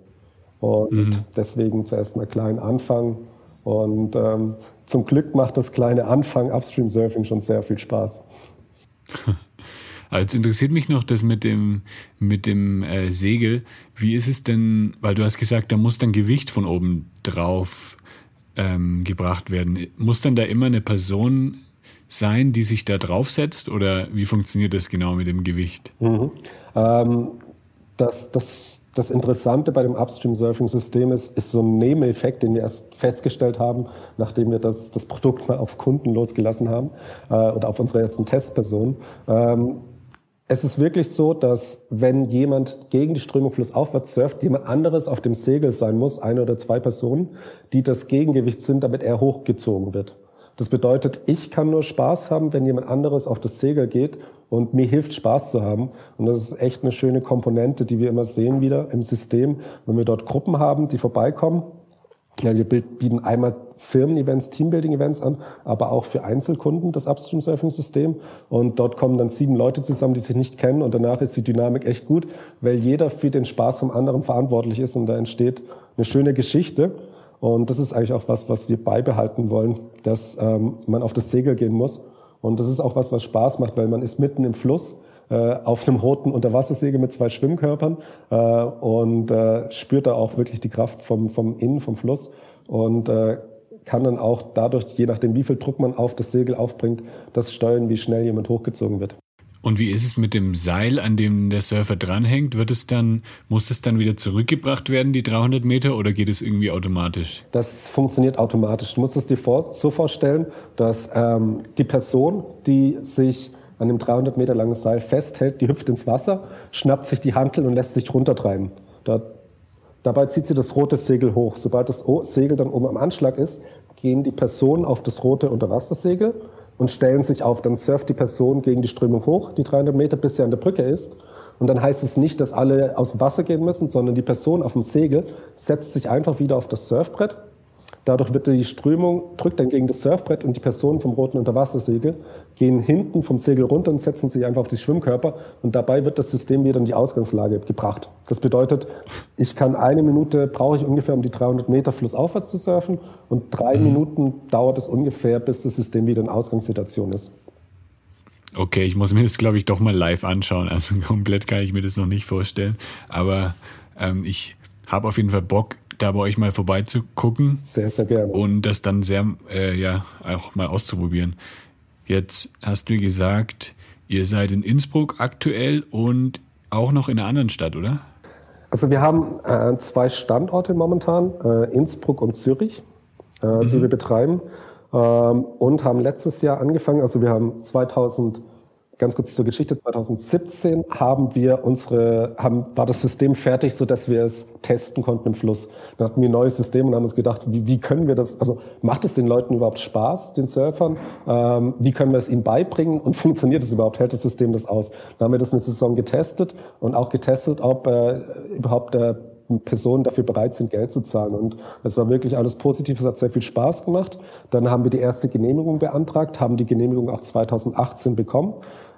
Und mhm. deswegen zuerst mal klein anfangen. Und ähm, zum Glück macht das kleine Anfang Upstream Surfing schon sehr viel Spaß. Jetzt interessiert mich noch das mit dem, mit dem äh, Segel. Wie ist es denn, weil du hast gesagt, da muss dann Gewicht von oben drauf ähm, gebracht werden. Muss dann da immer eine Person sein, die sich da draufsetzt oder wie funktioniert das genau mit dem Gewicht? Mhm. Ähm, das, das, das Interessante bei dem Upstream-Surfing-System ist, ist so ein Nebeneffekt, den wir erst festgestellt haben, nachdem wir das, das Produkt mal auf Kunden losgelassen haben äh, oder auf unsere ersten Testpersonen. Ähm, Es ist wirklich so, dass wenn jemand gegen die Strömung flussaufwärts surft, jemand anderes auf dem Segel sein muss, eine oder zwei Personen, die das Gegengewicht sind, damit er hochgezogen wird. Das bedeutet, ich kann nur Spaß haben, wenn jemand anderes auf das Segel geht und mir hilft, Spaß zu haben. Und das ist echt eine schöne Komponente, die wir immer sehen wieder im System, wenn wir dort Gruppen haben, die vorbeikommen ja, wir bieten einmal Firmen-Events, Teambuilding-Events an, aber auch für Einzelkunden das Upstream-Surfing-System. Und dort kommen dann sieben Leute zusammen, die sich nicht kennen. Und danach ist die Dynamik echt gut, weil jeder für den Spaß vom anderen verantwortlich ist. Und da entsteht eine schöne Geschichte. Und das ist eigentlich auch was, was wir beibehalten wollen, dass ähm, man auf das Segel gehen muss. Und das ist auch was, was Spaß macht, weil man ist mitten im Fluss äh, auf einem roten Unterwassersegel mit zwei Schwimmkörpern äh, und äh, spürt da auch wirklich die Kraft vom, vom Innen, vom Fluss und äh, kann dann auch dadurch, je nachdem wie viel Druck man auf das Segel aufbringt, das steuern, wie schnell jemand hochgezogen wird. Und wie ist es mit dem Seil, an dem der Surfer dranhängt? Wird es dann, muss es dann wieder zurückgebracht werden, die 300 Meter, oder geht es irgendwie automatisch? Das funktioniert automatisch. Du musst es dir so vorstellen, dass ähm, die Person, die sich an dem 300 Meter langen Seil festhält, die hüpft ins Wasser, schnappt sich die Hantel und lässt sich runtertreiben. Da, dabei zieht sie das rote Segel hoch. Sobald das Segel dann oben am Anschlag ist, gehen die Personen auf das rote Unterwassersegel und stellen sich auf. Dann surft die Person gegen die Strömung hoch, die 300 Meter, bis sie an der Brücke ist. Und dann heißt es nicht, dass alle aus dem Wasser gehen müssen, sondern die Person auf dem Segel setzt sich einfach wieder auf das Surfbrett Dadurch wird die Strömung, drückt dann gegen das Surfbrett und die Personen vom roten Unterwassersegel gehen hinten vom Segel runter und setzen sich einfach auf die Schwimmkörper und dabei wird das System wieder in die Ausgangslage gebracht. Das bedeutet, ich kann eine Minute, brauche ich ungefähr, um die 300 Meter flussaufwärts zu surfen und drei mhm. Minuten dauert es ungefähr, bis das System wieder in Ausgangssituation ist. Okay, ich muss mir das, glaube ich, doch mal live anschauen. Also komplett kann ich mir das noch nicht vorstellen. Aber ähm, ich habe auf jeden Fall Bock, da bei euch mal vorbeizugucken. Sehr, sehr gerne. Und das dann sehr, äh, ja, auch mal auszuprobieren. Jetzt hast du gesagt, ihr seid in Innsbruck aktuell und auch noch in einer anderen Stadt, oder? Also wir haben äh, zwei Standorte momentan, äh, Innsbruck und Zürich, äh, mhm. die wir betreiben ähm, und haben letztes Jahr angefangen, also wir haben 2000 Ganz kurz zur Geschichte. 2017 haben wir unsere, haben, war das System fertig, so dass wir es testen konnten im Fluss. Dann hatten wir ein neues System und haben uns gedacht, wie, wie können wir das, also macht es den Leuten überhaupt Spaß, den Surfern? Ähm, wie können wir es ihnen beibringen und funktioniert es überhaupt? Hält das System das aus? Dann haben wir das eine Saison getestet und auch getestet, ob äh, überhaupt äh, Personen dafür bereit sind, Geld zu zahlen. Und es war wirklich alles positiv, es hat sehr viel Spaß gemacht. Dann haben wir die erste Genehmigung beantragt, haben die Genehmigung auch 2018 bekommen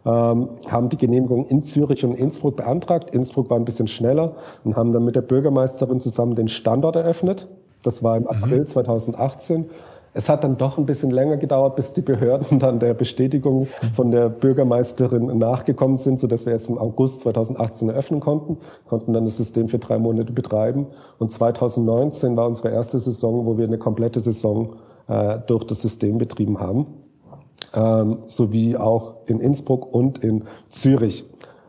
haben die Genehmigung in Zürich und Innsbruck beantragt. Innsbruck war ein bisschen schneller und haben dann mit der Bürgermeisterin zusammen den Standort eröffnet. Das war im mhm. April mhm. 2018. Es hat dann doch ein bisschen länger gedauert, bis die Behörden dann der Bestätigung von der Bürgermeisterin nachgekommen sind, sodass wir erst im August 2018 eröffnen konnten, konnten dann das System für drei Monate betreiben. Und 2019 war unsere erste Saison, wo wir eine komplette Saison äh, durch das System betrieben haben ähm, sowie auch in Innsbruck und in Zürich.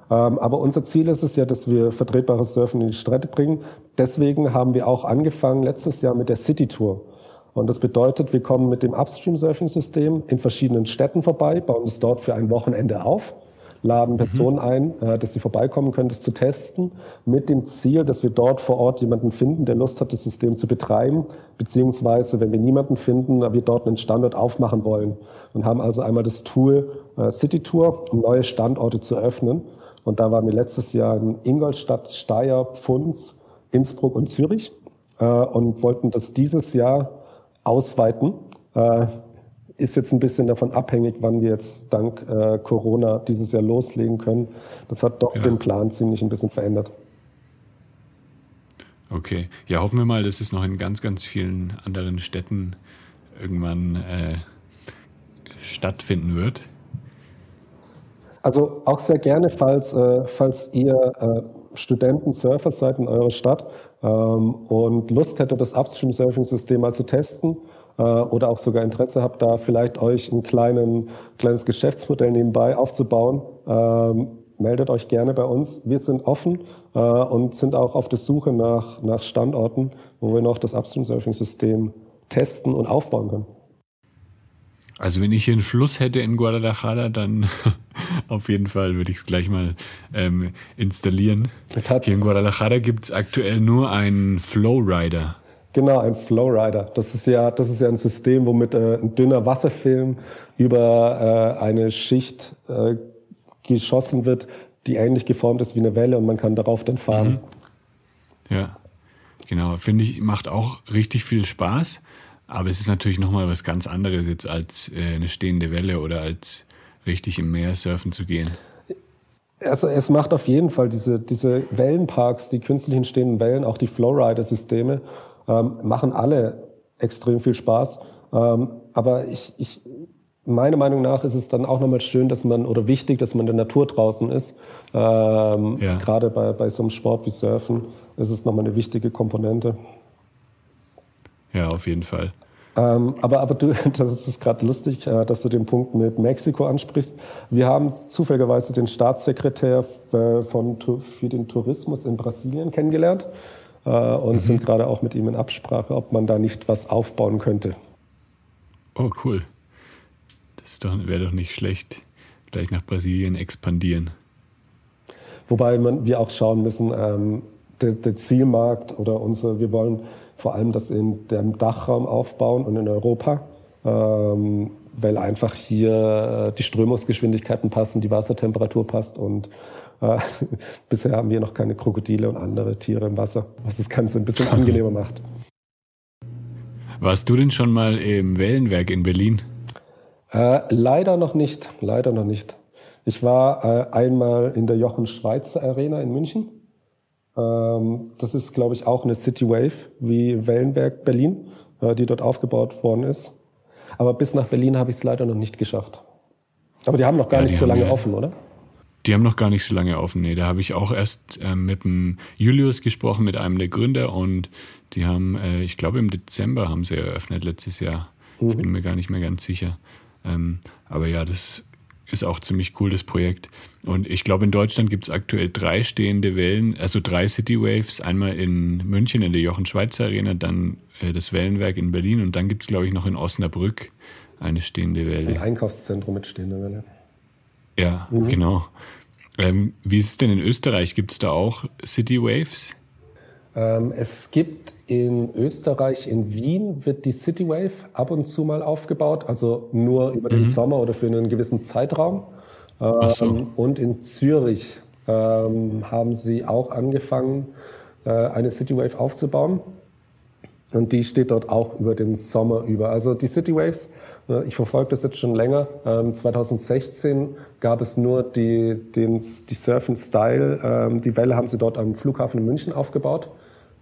Ähm, aber unser Ziel ist es ja, dass wir vertretbares Surfen in die Städte bringen. Deswegen haben wir auch angefangen letztes Jahr mit der City Tour. Und das bedeutet, wir kommen mit dem Upstream-Surfing-System in verschiedenen Städten vorbei, bauen es dort für ein Wochenende auf laden mhm. Personen ein, äh, dass sie vorbeikommen können, das zu testen, mit dem Ziel, dass wir dort vor Ort jemanden finden, der Lust hat, das System zu betreiben, beziehungsweise, wenn wir niemanden finden, wir dort einen Standort aufmachen wollen und haben also einmal das Tool äh, City Tour, um neue Standorte zu öffnen. Und da waren wir letztes Jahr in Ingolstadt, Steyr, Pfunds, Innsbruck und Zürich äh, und wollten das dieses Jahr ausweiten. Ist jetzt ein bisschen davon abhängig, wann wir jetzt dank äh, Corona dieses Jahr loslegen können. Das hat doch ja. den Plan ziemlich ein bisschen verändert. Okay. Ja, hoffen wir mal, dass es noch in ganz, ganz vielen anderen Städten irgendwann äh, stattfinden wird. Also auch sehr gerne, falls, äh, falls ihr äh, Studenten, Surfer seid in eurer Stadt ähm, und Lust hättet, das Upstream-Surfing-System mal zu testen äh, oder auch sogar Interesse habt, da vielleicht euch ein kleinen, kleines Geschäftsmodell nebenbei aufzubauen, ähm, meldet euch gerne bei uns. Wir sind offen äh, und sind auch auf der Suche nach, nach Standorten, wo wir noch das Upstream-Surfing-System testen und aufbauen können. Also wenn ich hier einen Fluss hätte in Guadalajara, dann auf jeden Fall würde ich es gleich mal ähm, installieren. Hier in Guadalajara gibt es aktuell nur einen Flowrider. Genau, ein Flowrider. Das ist ja, das ist ja ein System, womit äh, ein dünner Wasserfilm über äh, eine Schicht äh, geschossen wird, die ähnlich geformt ist wie eine Welle und man kann darauf dann fahren. Mhm. Ja, genau. Finde ich, macht auch richtig viel Spaß. Aber es ist natürlich nochmal was ganz anderes jetzt als äh, eine stehende Welle oder als richtig im Meer surfen zu gehen. Also es macht auf jeden Fall diese, diese Wellenparks, die künstlich entstehenden Wellen, auch die Flowrider-Systeme, ähm, machen alle extrem viel Spaß. Ähm, aber ich, ich, meiner Meinung nach ist es dann auch nochmal schön, dass man oder wichtig, dass man in der Natur draußen ist. Ähm, ja. Gerade bei, bei so einem Sport wie Surfen ist es nochmal eine wichtige Komponente. Ja, auf jeden Fall. Ähm, aber, aber du, das ist gerade lustig, äh, dass du den Punkt mit Mexiko ansprichst. Wir haben zufälligerweise den Staatssekretär äh, von, für den Tourismus in Brasilien kennengelernt äh, und mhm. sind gerade auch mit ihm in Absprache, ob man da nicht was aufbauen könnte. Oh, cool. Das wäre doch nicht schlecht, gleich nach Brasilien expandieren. Wobei man, wir auch schauen müssen, ähm, der, der Zielmarkt oder unsere, wir wollen vor allem das in dem Dachraum aufbauen und in Europa, ähm, weil einfach hier äh, die Strömungsgeschwindigkeiten passen, die Wassertemperatur passt und bisher haben wir noch keine Krokodile und andere Tiere im Wasser, was das Ganze ein bisschen angenehmer macht. Warst du denn schon mal im Wellenwerk in Berlin? Äh, leider noch nicht, leider noch nicht. Ich war äh, einmal in der Jochen Schweizer Arena in München ähm, das ist, glaube ich, auch eine City Wave wie Wellenberg Berlin, äh, die dort aufgebaut worden ist. Aber bis nach Berlin habe ich es leider noch nicht geschafft. Aber die haben noch gar ja, nicht so lange ja, offen, oder? Die haben noch gar nicht so lange offen. Nee, da habe ich auch erst äh, mit dem Julius gesprochen, mit einem der Gründer. Und die haben, äh, ich glaube, im Dezember haben sie eröffnet letztes Jahr. Mhm. Ich bin mir gar nicht mehr ganz sicher. Ähm, aber ja, das ist auch ziemlich cool, das Projekt. Und ich glaube, in Deutschland gibt es aktuell drei stehende Wellen, also drei City Waves. Einmal in München in der Jochen Schweizer Arena, dann äh, das Wellenwerk in Berlin und dann gibt es, glaube ich, noch in Osnabrück eine stehende Welle. Ein Einkaufszentrum mit stehender Welle. Ja, mhm. genau. Ähm, wie ist es denn in Österreich? Gibt es da auch City Waves? Ähm, es gibt in Österreich, in Wien, wird die City Wave ab und zu mal aufgebaut, also nur über den mhm. Sommer oder für einen gewissen Zeitraum. Ähm, so. Und in Zürich ähm, haben sie auch angefangen, äh, eine City Wave aufzubauen. Und die steht dort auch über den Sommer über. Also die City Waves, äh, ich verfolge das jetzt schon länger. Ähm, 2016 gab es nur die, den, die Surf and Style. Ähm, die Welle haben sie dort am Flughafen in München aufgebaut.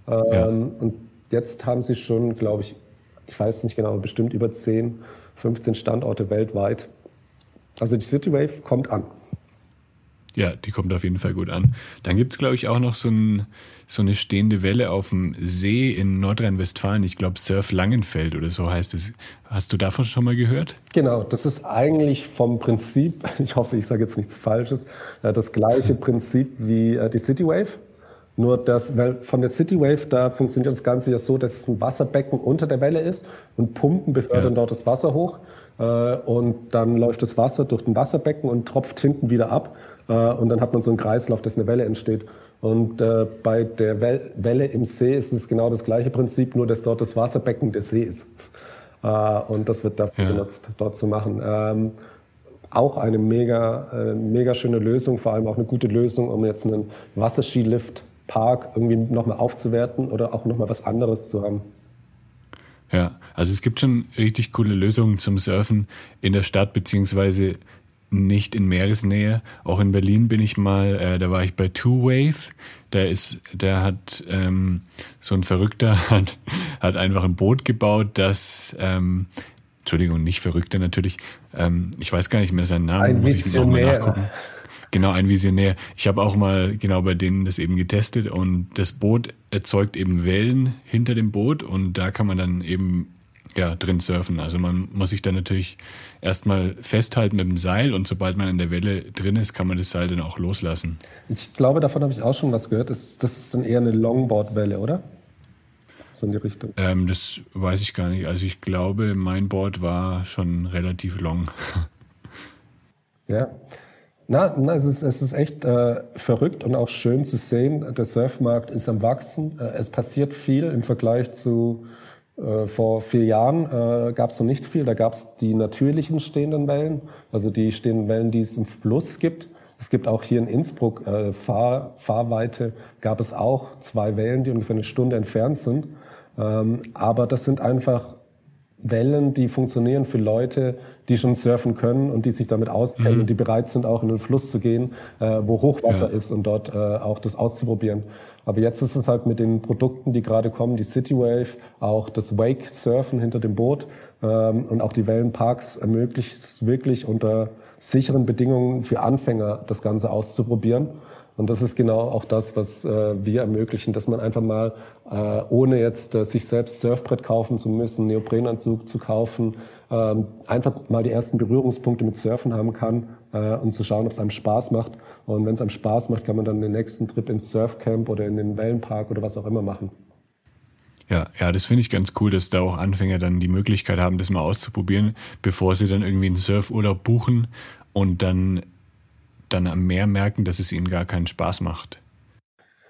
Ja. Ähm, und jetzt haben sie schon, glaube ich, ich weiß nicht genau, bestimmt über 10, 15 Standorte weltweit. Also die City Wave kommt an. Ja, die kommt auf jeden Fall gut an. Dann gibt es, glaube ich, auch noch so, ein, so, eine stehende Welle auf dem See in Nordrhein-Westfalen. Ich glaube, Surf Langenfeld oder so heißt es. Hast du davon schon mal gehört? Genau, das ist eigentlich vom Prinzip, ich hoffe, ich sage jetzt nichts Falsches, äh, das gleiche Prinzip wie äh, die City Wave. Nur das, weil von der City Wave, da funktioniert das Ganze ja so, dass es ein Wasserbecken unter der Welle ist und Pumpen befördern ja. dort das Wasser hoch. Äh, und dann läuft das Wasser durch ein Wasserbecken und tropft hinten wieder ab. Äh, und dann hat man so einen Kreislauf, dass eine Welle entsteht. Und äh, bei der Welle im See ist es genau das gleiche Prinzip, nur dass dort das Wasserbecken der See ist. und das wird dafür ja. benutzt, dort zu machen. Ähm, auch eine mega, mega schöne Lösung, vor allem auch eine gute Lösung, um jetzt einen Wasserskilift Park irgendwie nochmal aufzuwerten oder auch nochmal was anderes zu haben. Ja, also es gibt schon richtig coole Lösungen zum Surfen in der Stadt, beziehungsweise nicht in Meeresnähe. Auch in Berlin bin ich mal, äh, da war ich bei Two Wave. Der ist, der hat ähm, so ein Verrückter hat, hat einfach ein Boot gebaut, das ähm, Entschuldigung, nicht Verrückter natürlich. Ähm, ich weiß gar nicht mehr seinen Namen, ein muss ich nochmal nachgucken. Genau, ein Visionär. Ich habe auch mal genau bei denen das eben getestet und das Boot erzeugt eben Wellen hinter dem Boot und da kann man dann eben ja, drin surfen. Also man muss sich dann natürlich erstmal festhalten mit dem Seil und sobald man in der Welle drin ist, kann man das Seil dann auch loslassen. Ich glaube, davon habe ich auch schon was gehört. Das, das ist dann eher eine Longboard-Welle, oder? so in die Richtung? Ähm, das weiß ich gar nicht. Also ich glaube, mein Board war schon relativ long. ja. Na, na es, ist, es ist echt äh, verrückt und auch schön zu sehen. Der Surfmarkt ist am Wachsen. Äh, es passiert viel im Vergleich zu vor vier Jahren äh, gab es noch nicht viel. Da gab es die natürlichen stehenden Wellen, also die stehenden Wellen, die es im Fluss gibt. Es gibt auch hier in Innsbruck äh, Fahr Fahrweite, gab es auch zwei Wellen, die ungefähr eine Stunde entfernt sind. Ähm, aber das sind einfach Wellen, die funktionieren für Leute, die schon surfen können und die sich damit auskennen mhm. und die bereit sind, auch in den Fluss zu gehen, äh, wo Hochwasser ja. ist und dort äh, auch das auszuprobieren. Aber jetzt ist es halt mit den Produkten, die gerade kommen, die City Wave, auch das Wake Surfen hinter dem Boot ähm, und auch die Wellenparks ermöglicht es wirklich unter sicheren Bedingungen für Anfänger das Ganze auszuprobieren. Und das ist genau auch das, was äh, wir ermöglichen, dass man einfach mal, äh, ohne jetzt äh, sich selbst Surfbrett kaufen zu müssen, Neoprenanzug zu kaufen, ähm, einfach mal die ersten Berührungspunkte mit Surfen haben kann und zu schauen, ob es einem Spaß macht. Und wenn es einem Spaß macht, kann man dann den nächsten Trip ins Surfcamp oder in den Wellenpark oder was auch immer machen. Ja, ja, das finde ich ganz cool, dass da auch Anfänger dann die Möglichkeit haben, das mal auszuprobieren, bevor sie dann irgendwie einen Surfurlaub buchen und dann dann am Meer merken, dass es ihnen gar keinen Spaß macht.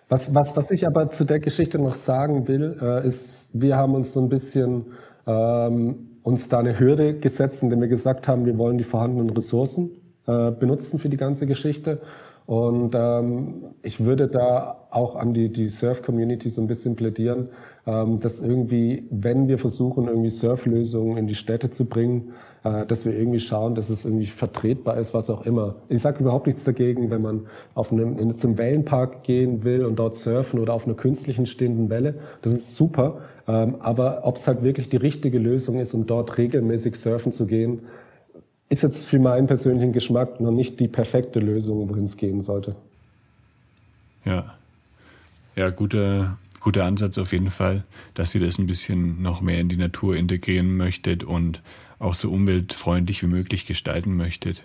Was, was, was ich aber zu der Geschichte noch sagen will, äh, ist, wir haben uns so ein bisschen ähm, uns da eine Hürde gesetzt, indem wir gesagt haben, wir wollen die vorhandenen Ressourcen äh, benutzen für die ganze Geschichte. Und ähm, ich würde da auch an die, die Surf-Community so ein bisschen plädieren, ähm, dass irgendwie, wenn wir versuchen, irgendwie Surflösungen in die Städte zu bringen, äh, dass wir irgendwie schauen, dass es irgendwie vertretbar ist, was auch immer. Ich sage überhaupt nichts dagegen, wenn man auf einem, in, zum Wellenpark gehen will und dort surfen oder auf einer künstlichen stehenden Welle. Das ist super. Ähm, aber ob es halt wirklich die richtige Lösung ist, um dort regelmäßig surfen zu gehen, ist jetzt für meinen persönlichen Geschmack noch nicht die perfekte Lösung, wohin es gehen sollte. Ja. Ja, guter, guter Ansatz auf jeden Fall, dass ihr das ein bisschen noch mehr in die Natur integrieren möchtet und auch so umweltfreundlich wie möglich gestalten möchtet.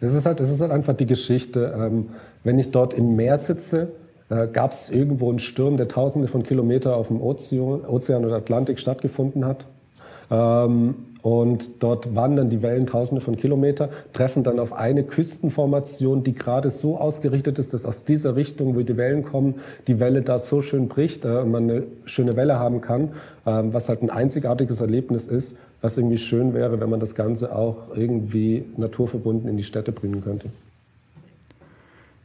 Es ist halt, es ist halt einfach die Geschichte. Ähm, wenn ich dort im Meer sitze, äh, gab es irgendwo einen Sturm, der tausende von Kilometern auf dem Ozean, Ozean oder Atlantik stattgefunden hat. Und dort wandern die Wellen tausende von Kilometern, treffen dann auf eine Küstenformation, die gerade so ausgerichtet ist, dass aus dieser Richtung, wo die Wellen kommen, die Welle da so schön bricht äh, und man eine schöne Welle haben kann, äh, was halt ein einzigartiges Erlebnis ist, was irgendwie schön wäre, wenn man das Ganze auch irgendwie naturverbunden in die Städte bringen könnte.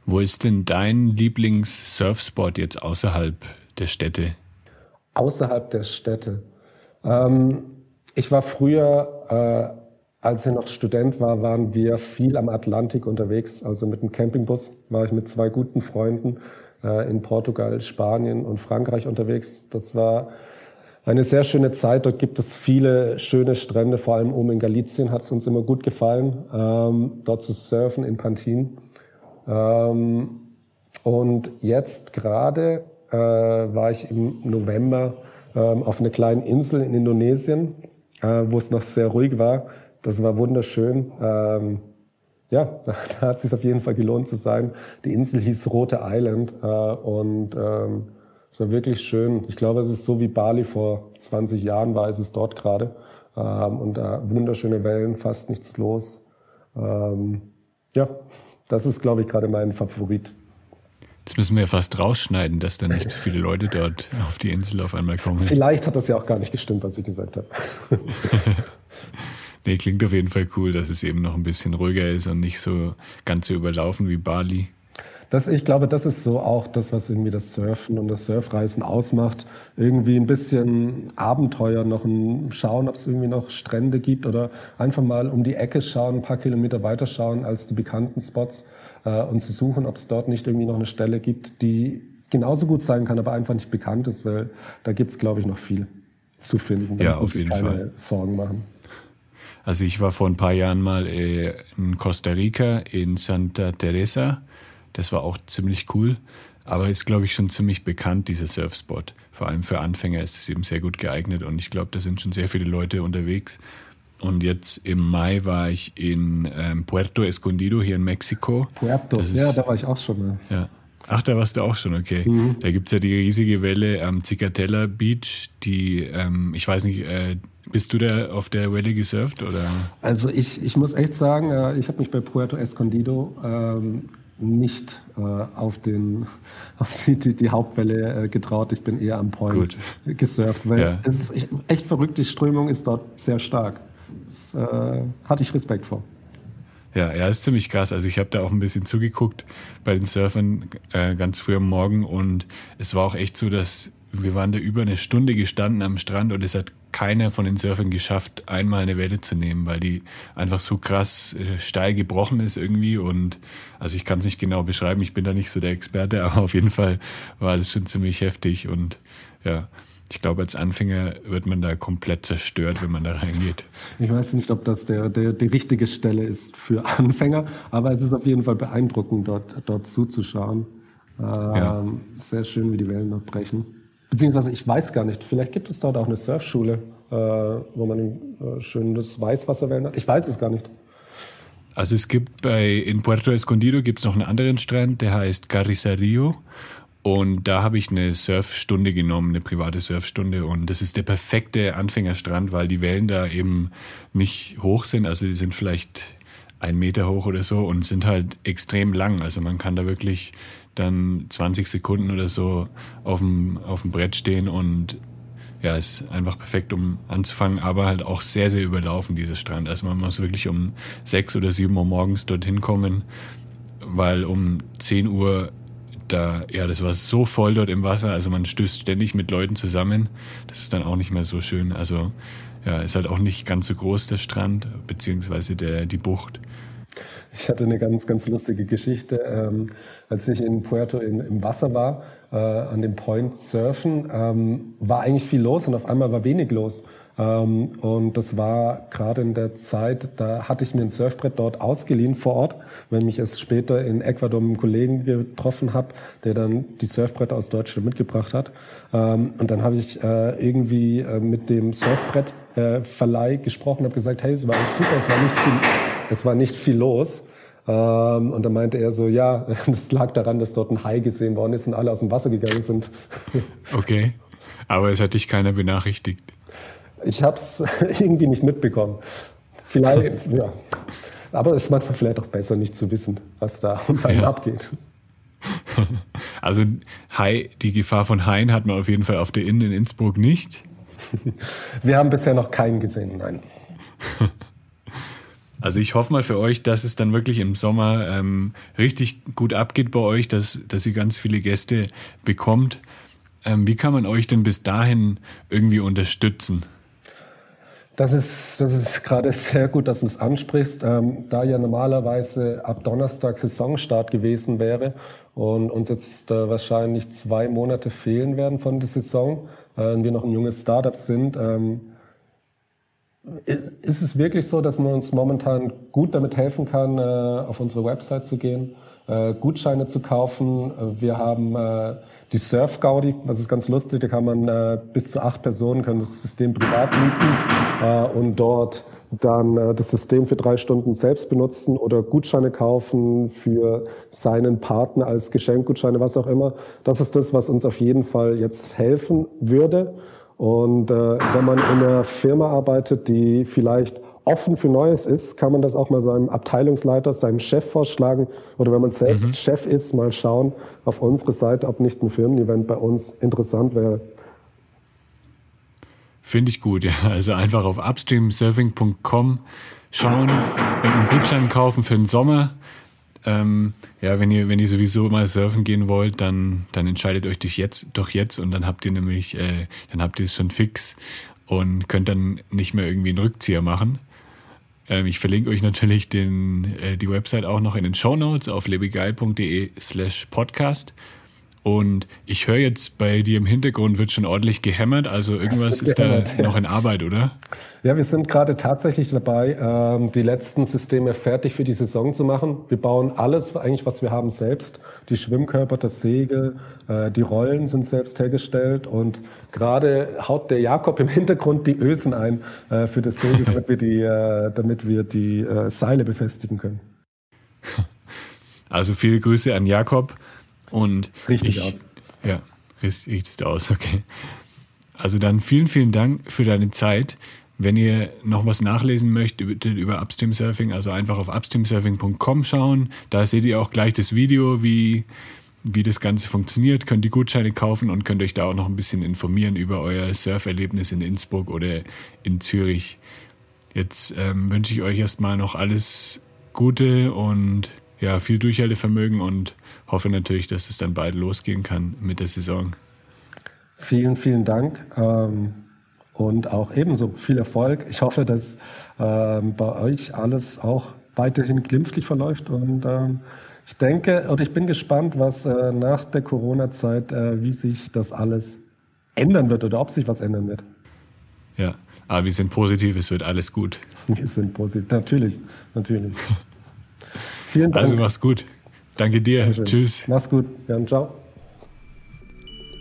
Wo ist denn dein Lieblings-Surfspot jetzt außerhalb der Städte? Außerhalb der Städte. Ähm, ich war früher, äh, als ich noch Student war, waren wir viel am Atlantik unterwegs. Also mit dem Campingbus war ich mit zwei guten Freunden äh, in Portugal, Spanien und Frankreich unterwegs. Das war eine sehr schöne Zeit. Dort gibt es viele schöne Strände, vor allem oben in Galicien hat es uns immer gut gefallen, ähm, dort zu surfen in Pantin. Ähm, und jetzt gerade äh, war ich im November ähm, auf einer kleinen Insel in Indonesien äh, wo es noch sehr ruhig war. Das war wunderschön. Ähm, ja, da, da hat es sich auf jeden Fall gelohnt zu sein. Die Insel hieß Rote Island äh, und ähm, es war wirklich schön. Ich glaube, es ist so wie Bali vor 20 Jahren war, ist es dort gerade. Ähm, und da wunderschöne Wellen, fast nichts los. Ähm, ja, das ist, glaube ich, gerade mein Favorit. Das müssen wir ja fast rausschneiden, dass dann nicht so viele Leute dort auf die Insel auf einmal kommen. Vielleicht hat das ja auch gar nicht gestimmt, was ich gesagt habe. nee, klingt auf jeden Fall cool, dass es eben noch ein bisschen ruhiger ist und nicht so ganz so überlaufen wie Bali. Das, ich glaube, das ist so auch das, was irgendwie das Surfen und das Surfreisen ausmacht. Irgendwie ein bisschen Abenteuer, noch ein Schauen, ob es irgendwie noch Strände gibt oder einfach mal um die Ecke schauen, ein paar Kilometer weiter schauen als die bekannten Spots äh, und zu suchen, ob es dort nicht irgendwie noch eine Stelle gibt, die genauso gut sein kann, aber einfach nicht bekannt ist, weil da gibt es, glaube ich, noch viel zu finden. Da ja, auf jeden keine Fall. Sorgen machen. Also ich war vor ein paar Jahren mal äh, in Costa Rica in Santa Teresa. Das war auch ziemlich cool, aber ist, glaube ich, schon ziemlich bekannt, dieser Surfspot. Vor allem für Anfänger ist es eben sehr gut geeignet und ich glaube, da sind schon sehr viele Leute unterwegs. Und jetzt im Mai war ich in ähm, Puerto Escondido hier in Mexiko. Puerto, ist, ja, da war ich auch schon mal. Ja. Ach, da warst du auch schon, okay. Mhm. Da gibt es ja die riesige Welle am Cicatella Beach, die, ähm, ich weiß nicht, äh, bist du da auf der Welle gesurft? Oder? Also ich, ich muss echt sagen, äh, ich habe mich bei Puerto Escondido ähm, nicht äh, auf, den, auf die, die, die Hauptwelle äh, getraut. Ich bin eher am Point Gut. gesurft, weil ja. das ist echt, echt, verrückt. Die Strömung ist dort sehr stark. Das äh, hatte ich Respekt vor. Ja, ja, ist ziemlich krass. Also ich habe da auch ein bisschen zugeguckt bei den Surfern äh, ganz früh am Morgen und es war auch echt so, dass wir waren da über eine Stunde gestanden am Strand und es hat keiner von den Surfern geschafft, einmal eine Welle zu nehmen, weil die einfach so krass äh, steil gebrochen ist irgendwie. Und also ich kann es nicht genau beschreiben, ich bin da nicht so der Experte, aber auf jeden Fall war das schon ziemlich heftig. Und ja, ich glaube, als Anfänger wird man da komplett zerstört, wenn man da reingeht. Ich weiß nicht, ob das der, der, die richtige Stelle ist für Anfänger, aber es ist auf jeden Fall beeindruckend, dort, dort zuzuschauen. Ähm, ja. Sehr schön, wie die Wellen dort brechen. Beziehungsweise ich weiß gar nicht, vielleicht gibt es dort auch eine Surfschule, äh, wo man äh, schönes Weißwasserwellen hat. Ich weiß es gar nicht. Also es gibt bei in Puerto Escondido gibt es noch einen anderen Strand, der heißt Carrizario. Und da habe ich eine Surfstunde genommen, eine private Surfstunde. Und das ist der perfekte Anfängerstrand, weil die Wellen da eben nicht hoch sind. Also die sind vielleicht ein Meter hoch oder so und sind halt extrem lang. Also man kann da wirklich dann 20 Sekunden oder so auf dem, auf dem Brett stehen und ja, ist einfach perfekt, um anzufangen, aber halt auch sehr, sehr überlaufen, dieser Strand. Also man muss wirklich um sechs oder sieben Uhr morgens dorthin kommen, weil um 10 Uhr da, ja, das war so voll dort im Wasser, also man stößt ständig mit Leuten zusammen. Das ist dann auch nicht mehr so schön. Also ja, ist halt auch nicht ganz so groß der Strand, beziehungsweise der, die Bucht. Ich hatte eine ganz, ganz lustige Geschichte. Ähm, als ich in Puerto in, im Wasser war, äh, an dem Point surfen, ähm, war eigentlich viel los und auf einmal war wenig los. Ähm, und das war gerade in der Zeit, da hatte ich mir ein Surfbrett dort ausgeliehen vor Ort, weil mich es später in Ecuador mit einem Kollegen getroffen habe, der dann die Surfbretter aus Deutschland mitgebracht hat. Ähm, und dann habe ich äh, irgendwie äh, mit dem Surfbrettverleih äh, gesprochen, habe gesagt, hey, es war super, es war nicht viel, es war nicht viel los. Ähm, und dann meinte er so, ja, das lag daran, dass dort ein Hai gesehen worden ist und alle aus dem Wasser gegangen sind. Okay, aber es hat dich keiner benachrichtigt. Ich habe es irgendwie nicht mitbekommen. Vielleicht, ja. Aber es ist manchmal vielleicht auch besser, nicht zu wissen, was da ja. abgeht. Also Hai, die Gefahr von Haien hat man auf jeden Fall auf der Inn in Innsbruck nicht. Wir haben bisher noch keinen gesehen, nein. Also ich hoffe mal für euch, dass es dann wirklich im Sommer ähm, richtig gut abgeht bei euch, dass, dass ihr ganz viele Gäste bekommt. Ähm, wie kann man euch denn bis dahin irgendwie unterstützen? Das ist, das ist gerade sehr gut, dass du es ansprichst, ähm, da ja normalerweise ab Donnerstag Saisonstart gewesen wäre und uns jetzt äh, wahrscheinlich zwei Monate fehlen werden von der Saison, äh, wir noch ein junges Startup sind. Ähm, ist, ist, es wirklich so, dass man uns momentan gut damit helfen kann, äh, auf unsere Website zu gehen, äh, Gutscheine zu kaufen? Äh, wir haben äh, die Surf Gaudi, das ist ganz lustig, da kann man äh, bis zu acht Personen können das System privat mieten äh, und dort dann äh, das System für drei Stunden selbst benutzen oder Gutscheine kaufen für seinen Partner als Geschenkgutscheine, was auch immer. Das ist das, was uns auf jeden Fall jetzt helfen würde. Und äh, wenn man in einer Firma arbeitet, die vielleicht offen für Neues ist, kann man das auch mal seinem Abteilungsleiter, seinem Chef vorschlagen. Oder wenn man selbst mhm. Chef ist, mal schauen auf unsere Seite, ob nicht ein Firmen-Event bei uns interessant wäre. Finde ich gut, ja. Also einfach auf upstreamsurfing.com schauen, einen Gutschein kaufen für den Sommer. Ähm, ja, wenn ihr, wenn ihr sowieso mal surfen gehen wollt, dann, dann entscheidet euch durch jetzt, doch jetzt und dann habt ihr nämlich, äh, dann habt ihr es schon fix und könnt dann nicht mehr irgendwie einen Rückzieher machen. Ähm, ich verlinke euch natürlich den, äh, die Website auch noch in den Show Notes auf lebegeil.de slash podcast. Und ich höre jetzt bei dir im Hintergrund wird schon ordentlich gehämmert, also irgendwas ist gehämmert, da noch in Arbeit, oder? Ja, wir sind gerade tatsächlich dabei, ähm, die letzten Systeme fertig für die Saison zu machen. Wir bauen alles eigentlich, was wir haben, selbst. Die Schwimmkörper, das Segel, äh, die Rollen sind selbst hergestellt und gerade haut der Jakob im Hintergrund die Ösen ein äh, für das Segel, damit wir die, äh, damit wir die Seile befestigen können. Also viele Grüße an Jakob. Und richtig ich, aus. Ja, richtig aus, okay. Also dann vielen, vielen Dank für deine Zeit. Wenn ihr noch was nachlesen möchtet über Upstream Surfing, also einfach auf upstreamsurfing.com schauen. Da seht ihr auch gleich das Video, wie, wie das Ganze funktioniert. Könnt die Gutscheine kaufen und könnt euch da auch noch ein bisschen informieren über euer Surferlebnis in Innsbruck oder in Zürich. Jetzt ähm, wünsche ich euch erstmal noch alles Gute und ja, viel Durchhaltevermögen und hoffe natürlich, dass es dann bald losgehen kann mit der Saison. Vielen, vielen Dank. Ähm und auch ebenso viel Erfolg. Ich hoffe, dass ähm, bei euch alles auch weiterhin glimpflich verläuft und ähm, ich denke und ich bin gespannt, was äh, nach der Corona-Zeit, äh, wie sich das alles ändern wird oder ob sich was ändern wird. Ja, aber wir sind positiv, es wird alles gut. Wir sind positiv, natürlich, natürlich. Vielen Dank. Also mach's gut. Danke dir. Dankeschön. Tschüss. Mach's gut. Jan, ciao.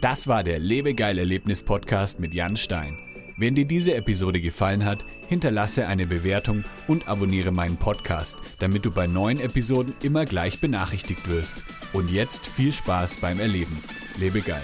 Das war der Lebegeil Erlebnis Podcast mit Jan Stein. Wenn dir diese Episode gefallen hat, hinterlasse eine Bewertung und abonniere meinen Podcast, damit du bei neuen Episoden immer gleich benachrichtigt wirst. Und jetzt viel Spaß beim Erleben. Lebe geil.